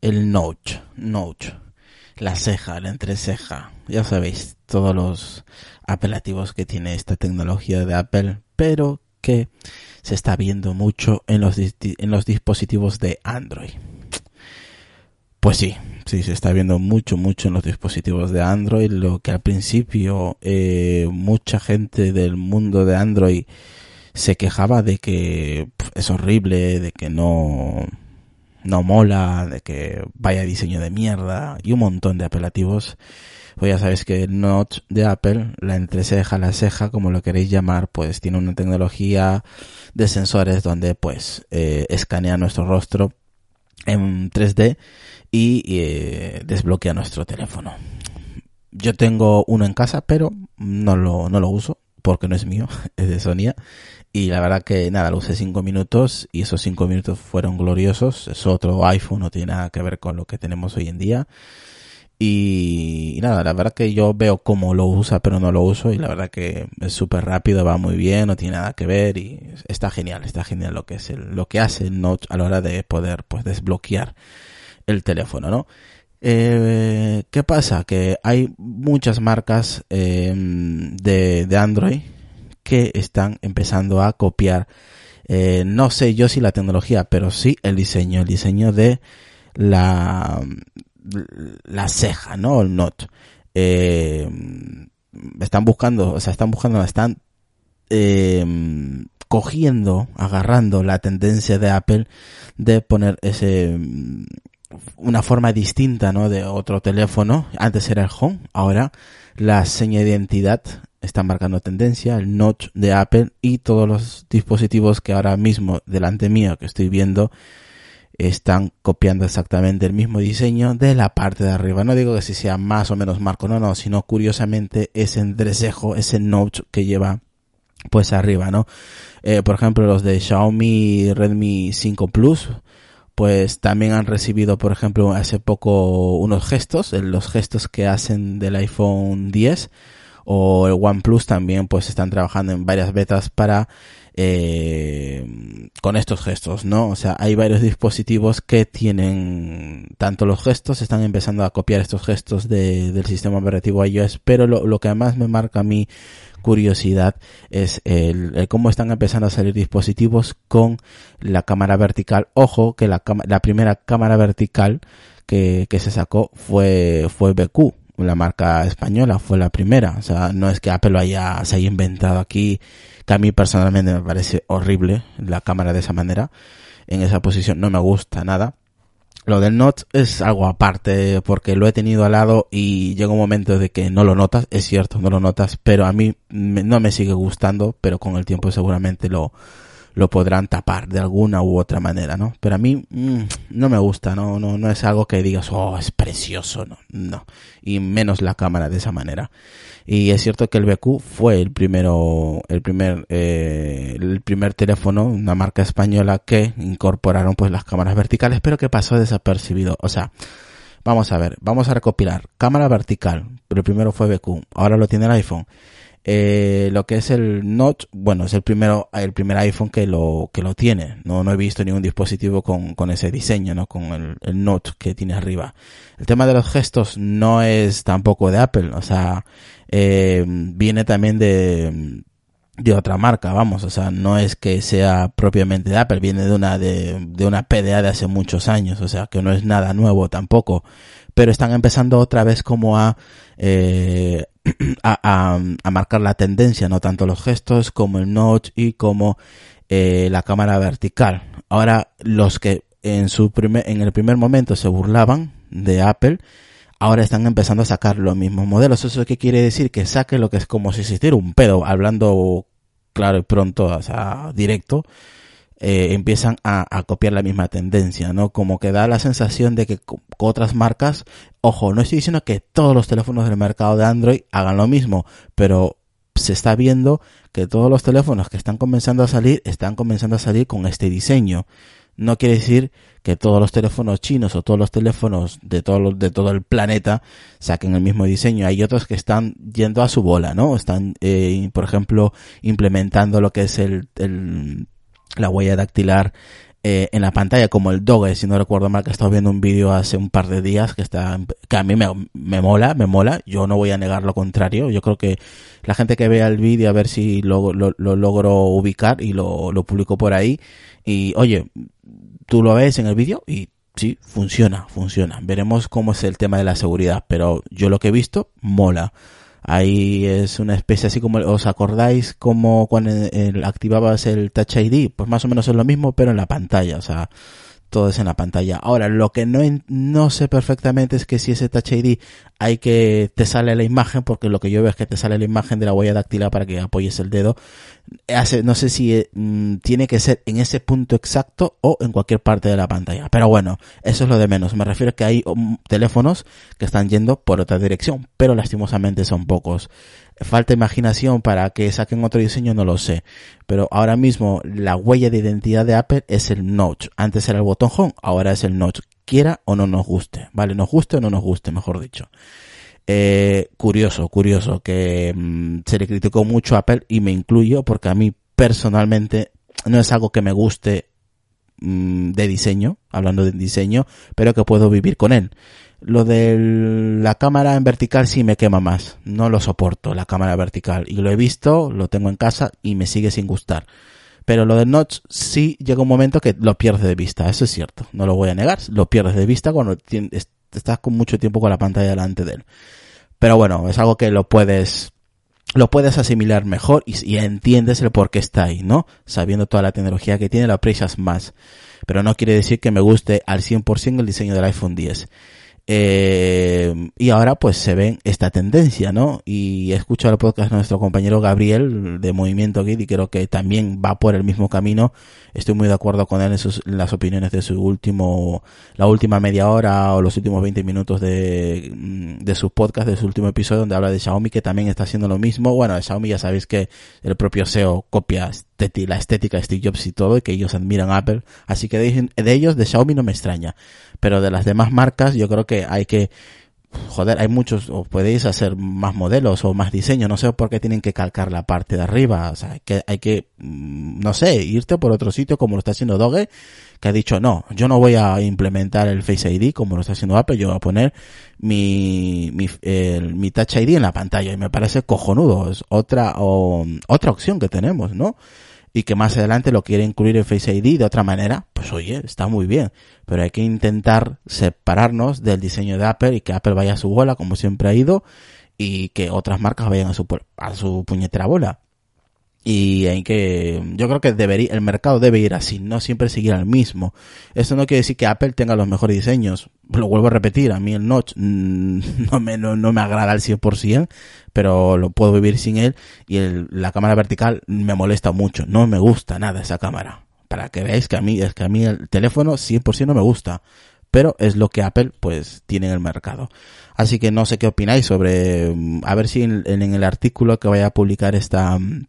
El notch, notch, la ceja, la entreceja, ya sabéis, todos los apelativos que tiene esta tecnología de Apple, pero que se está viendo mucho en los, en los dispositivos de Android. Pues sí, sí, se está viendo mucho, mucho en los dispositivos de Android, lo que al principio eh, mucha gente del mundo de Android se quejaba de que es horrible, de que no, no mola, de que vaya diseño de mierda y un montón de apelativos. Pues ya sabéis que el Notch de Apple, la entreceja, la ceja, como lo queréis llamar, pues tiene una tecnología de sensores donde pues eh, escanea nuestro rostro en 3D y eh, desbloquea nuestro teléfono. Yo tengo uno en casa, pero no lo, no lo uso porque no es mío, es de Sonia. Y la verdad que nada, lo usé cinco minutos y esos cinco minutos fueron gloriosos. Es otro iPhone, no tiene nada que ver con lo que tenemos hoy en día. Y, nada, la verdad que yo veo cómo lo usa, pero no lo uso. Y la verdad que es súper rápido, va muy bien, no tiene nada que ver. Y está genial, está genial lo que es el, lo que hace el a la hora de poder pues desbloquear el teléfono, ¿no? Eh, ¿Qué pasa? Que hay muchas marcas eh, de, de Android que están empezando a copiar, eh, no sé yo si la tecnología, pero sí el diseño, el diseño de la, la ceja, ¿no? El not. Eh, están buscando, o sea, están buscando, están eh, cogiendo, agarrando la tendencia de Apple de poner ese una forma distinta, ¿no? De otro teléfono. Antes era el Home, ahora la seña de identidad está marcando tendencia, el notch de Apple y todos los dispositivos que ahora mismo delante mío que estoy viendo están copiando exactamente el mismo diseño de la parte de arriba. No digo que si sea más o menos marco, no, no, sino curiosamente ese entrecejo, ese notch que lleva pues arriba, ¿no? Eh, por ejemplo, los de Xiaomi Redmi 5 Plus, pues también han recibido, por ejemplo, hace poco unos gestos, los gestos que hacen del iPhone 10 o el OnePlus también pues están trabajando en varias betas para eh, con estos gestos, ¿no? O sea, hay varios dispositivos que tienen tanto los gestos, están empezando a copiar estos gestos de, del sistema operativo iOS, pero lo, lo que además me marca a mí curiosidad es el, cómo están empezando a salir dispositivos con la cámara vertical. Ojo que la, la primera cámara vertical que, se sacó fue, fue BQ, la marca española fue la primera. O sea, no es que Apple haya, se haya inventado aquí, que a mí personalmente me parece horrible la cámara de esa manera. En esa posición no me gusta nada. Lo del Note es algo aparte porque lo he tenido al lado y llega un momento de que no lo notas, es cierto, no lo notas, pero a mí no me sigue gustando, pero con el tiempo seguramente lo, lo podrán tapar de alguna u otra manera, ¿no? Pero a mí mm, no me gusta, ¿no? No, no es algo que digas, oh, es precioso, no, no. Y menos la cámara de esa manera. Y es cierto que el BQ fue el primero, el primer, eh, el primer teléfono, una marca española que incorporaron pues las cámaras verticales, pero que pasó desapercibido. O sea, vamos a ver, vamos a recopilar. Cámara vertical, pero primero fue BQ, ahora lo tiene el iPhone eh, lo que es el Note, bueno, es el primero, el primer iPhone que lo, que lo tiene. No, no he visto ningún dispositivo con, con ese diseño, ¿no? Con el, el Note que tiene arriba. El tema de los gestos no es tampoco de Apple, o sea, eh, viene también de, de otra marca, vamos, o sea, no es que sea propiamente de Apple, viene de una, de, de una PDA de hace muchos años, o sea, que no es nada nuevo tampoco, pero están empezando otra vez como a, eh, a, a, marcar la tendencia, no tanto los gestos como el notch y como eh, la cámara vertical. Ahora, los que en su primer, en el primer momento se burlaban de Apple, ahora están empezando a sacar los mismos modelos. ¿Eso qué quiere decir? Que saque lo que es como si existiera un pedo, hablando claro y pronto, o sea, directo. Eh, empiezan a, a, copiar la misma tendencia, ¿no? Como que da la sensación de que otras marcas, ojo, no estoy diciendo que todos los teléfonos del mercado de Android hagan lo mismo, pero se está viendo que todos los teléfonos que están comenzando a salir están comenzando a salir con este diseño. No quiere decir que todos los teléfonos chinos o todos los teléfonos de todo, de todo el planeta saquen el mismo diseño. Hay otros que están yendo a su bola, ¿no? Están, eh, por ejemplo, implementando lo que es el, el la huella dactilar eh, en la pantalla como el Doge, si no recuerdo mal, que he estado viendo un vídeo hace un par de días que está, que a mí me, me mola, me mola, yo no voy a negar lo contrario, yo creo que la gente que vea el vídeo a ver si lo, lo, lo logro ubicar y lo, lo publico por ahí y oye, tú lo ves en el vídeo y sí, funciona, funciona. Veremos cómo es el tema de la seguridad, pero yo lo que he visto mola. Ahí es una especie así como, ¿os acordáis como cuando activabas el Touch ID? Pues más o menos es lo mismo, pero en la pantalla, o sea, todo es en la pantalla. Ahora, lo que no, no sé perfectamente es que si ese Touch ID hay que te sale la imagen, porque lo que yo veo es que te sale la imagen de la huella dactilar para que apoyes el dedo. No sé si mm, tiene que ser en ese punto exacto o en cualquier parte de la pantalla. Pero bueno, eso es lo de menos. Me refiero a que hay um, teléfonos que están yendo por otra dirección, pero lastimosamente son pocos falta imaginación para que saquen otro diseño, no lo sé. Pero ahora mismo la huella de identidad de Apple es el notch. Antes era el botón home, ahora es el notch. Quiera o no nos guste. Vale, nos guste o no nos guste, mejor dicho. Eh, curioso, curioso que mm, se le criticó mucho a Apple y me incluyo porque a mí personalmente no es algo que me guste mm, de diseño, hablando de diseño, pero que puedo vivir con él. Lo de la cámara en vertical sí me quema más. No lo soporto, la cámara vertical. Y lo he visto, lo tengo en casa y me sigue sin gustar. Pero lo del notch sí llega un momento que lo pierdes de vista. Eso es cierto. No lo voy a negar. Lo pierdes de vista cuando estás con mucho tiempo con la pantalla delante de él. Pero bueno, es algo que lo puedes lo puedes asimilar mejor y, entiendes el por qué está ahí, ¿no? Sabiendo toda la tecnología que tiene, lo aprecias más. Pero no quiere decir que me guste al 100% el diseño del iPhone 10. Eh, y ahora pues se ve esta tendencia, ¿no? Y he escuchado el podcast de nuestro compañero Gabriel de Movimiento Git y creo que también va por el mismo camino. Estoy muy de acuerdo con él en, sus, las opiniones de su último, la última media hora o los últimos 20 minutos de, mm, de su podcast, de su último episodio donde habla de Xiaomi que también está haciendo lo mismo. Bueno, Xiaomi ya sabéis que el propio SEO copia la estética de Steve Jobs y todo y que ellos admiran Apple. Así que de, ellos, de Xiaomi no me extraña pero de las demás marcas yo creo que hay que joder, hay muchos, o podéis hacer más modelos o más diseños, no sé por qué tienen que calcar la parte de arriba, o sea, hay que, hay que, mm, no sé, irte por otro sitio como lo está haciendo Doge, que ha dicho, no, yo no voy a implementar el Face ID como lo está haciendo Apple, yo voy a poner mi, mi, mi Touch ID en la pantalla, y me parece cojonudo, es otra, o, otra opción que tenemos, ¿no? Y que más adelante lo quiere incluir en Face ID de otra manera, pues oye, está muy bien. Pero hay que intentar separarnos del diseño de Apple y que Apple vaya a su bola como siempre ha ido y que otras marcas vayan a su, a su puñetera bola. Y hay que, yo creo que debería, el mercado debe ir así, no siempre seguir al mismo. Eso no quiere decir que Apple tenga los mejores diseños. Lo vuelvo a repetir, a mí el notch mm, no me, no, me agrada al 100%, pero lo puedo vivir sin él. Y el, la cámara vertical me molesta mucho, no me gusta nada esa cámara. Para que veáis que a mí, es que a mí el teléfono 100% no me gusta. Pero es lo que Apple pues tiene en el mercado. Así que no sé qué opináis sobre, mm, a ver si en, en el artículo que vaya a publicar esta, mm,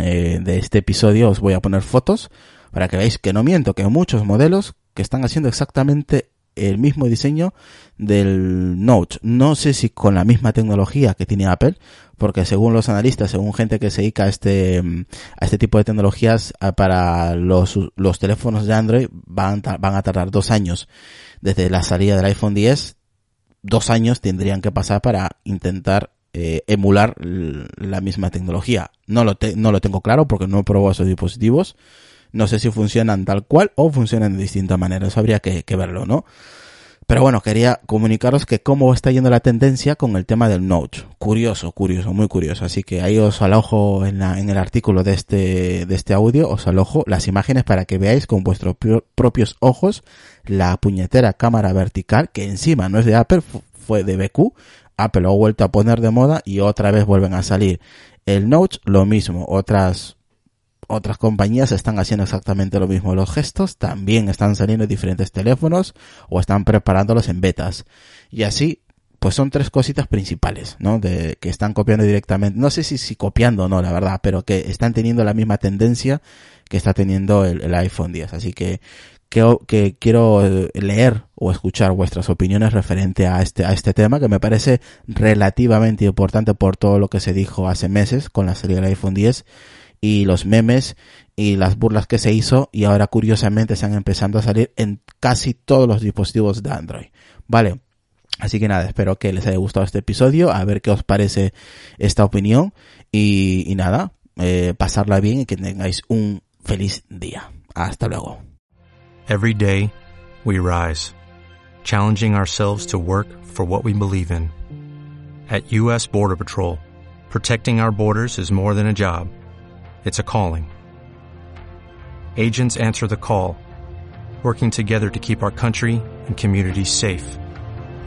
eh, de este episodio os voy a poner fotos para que veáis que no miento, que hay muchos modelos que están haciendo exactamente el mismo diseño del Note. No sé si con la misma tecnología que tiene Apple, porque según los analistas, según gente que se dedica a este, a este tipo de tecnologías, para los, los teléfonos de Android van, van a tardar dos años desde la salida del iPhone 10. Dos años tendrían que pasar para intentar eh, emular la misma tecnología. No lo, no lo tengo claro porque no he probado esos dispositivos. No sé si funcionan tal cual o funcionan de distinta manera. Eso habría que, verlo, ¿no? Pero bueno, quería comunicaros que cómo está yendo la tendencia con el tema del Note. Curioso, curioso, muy curioso. Así que ahí os alojo en, en el artículo de este, de este audio, os alojo las imágenes para que veáis con vuestros propios ojos la puñetera cámara vertical que encima no es de Apple, fue de BQ, Apple lo ha vuelto a poner de moda y otra vez vuelven a salir. El Note, lo mismo, otras otras compañías están haciendo exactamente lo mismo. Los gestos también están saliendo en diferentes teléfonos o están preparándolos en betas. Y así, pues son tres cositas principales, ¿no? De que están copiando directamente. No sé si, si copiando o no, la verdad, pero que están teniendo la misma tendencia que está teniendo el, iPhone 10. Así que que, quiero eh, leer o escuchar vuestras opiniones referente a este, a este tema que me parece relativamente importante por todo lo que se dijo hace meses con la salida del iPhone 10 y los memes y las burlas que se hizo y ahora curiosamente están empezando a salir en casi todos los dispositivos de Android. Vale. Así que nada, espero que les haya gustado este episodio, a ver qué os parece esta opinión y, nada, eh, pasarla bien y que tengáis un feliz día. Hasta luego. Every day, we rise, challenging ourselves to work for what we believe in. At U.S. Border Patrol, protecting our borders is more than a job, it's a calling. Agents answer the call, working together to keep our country and communities safe.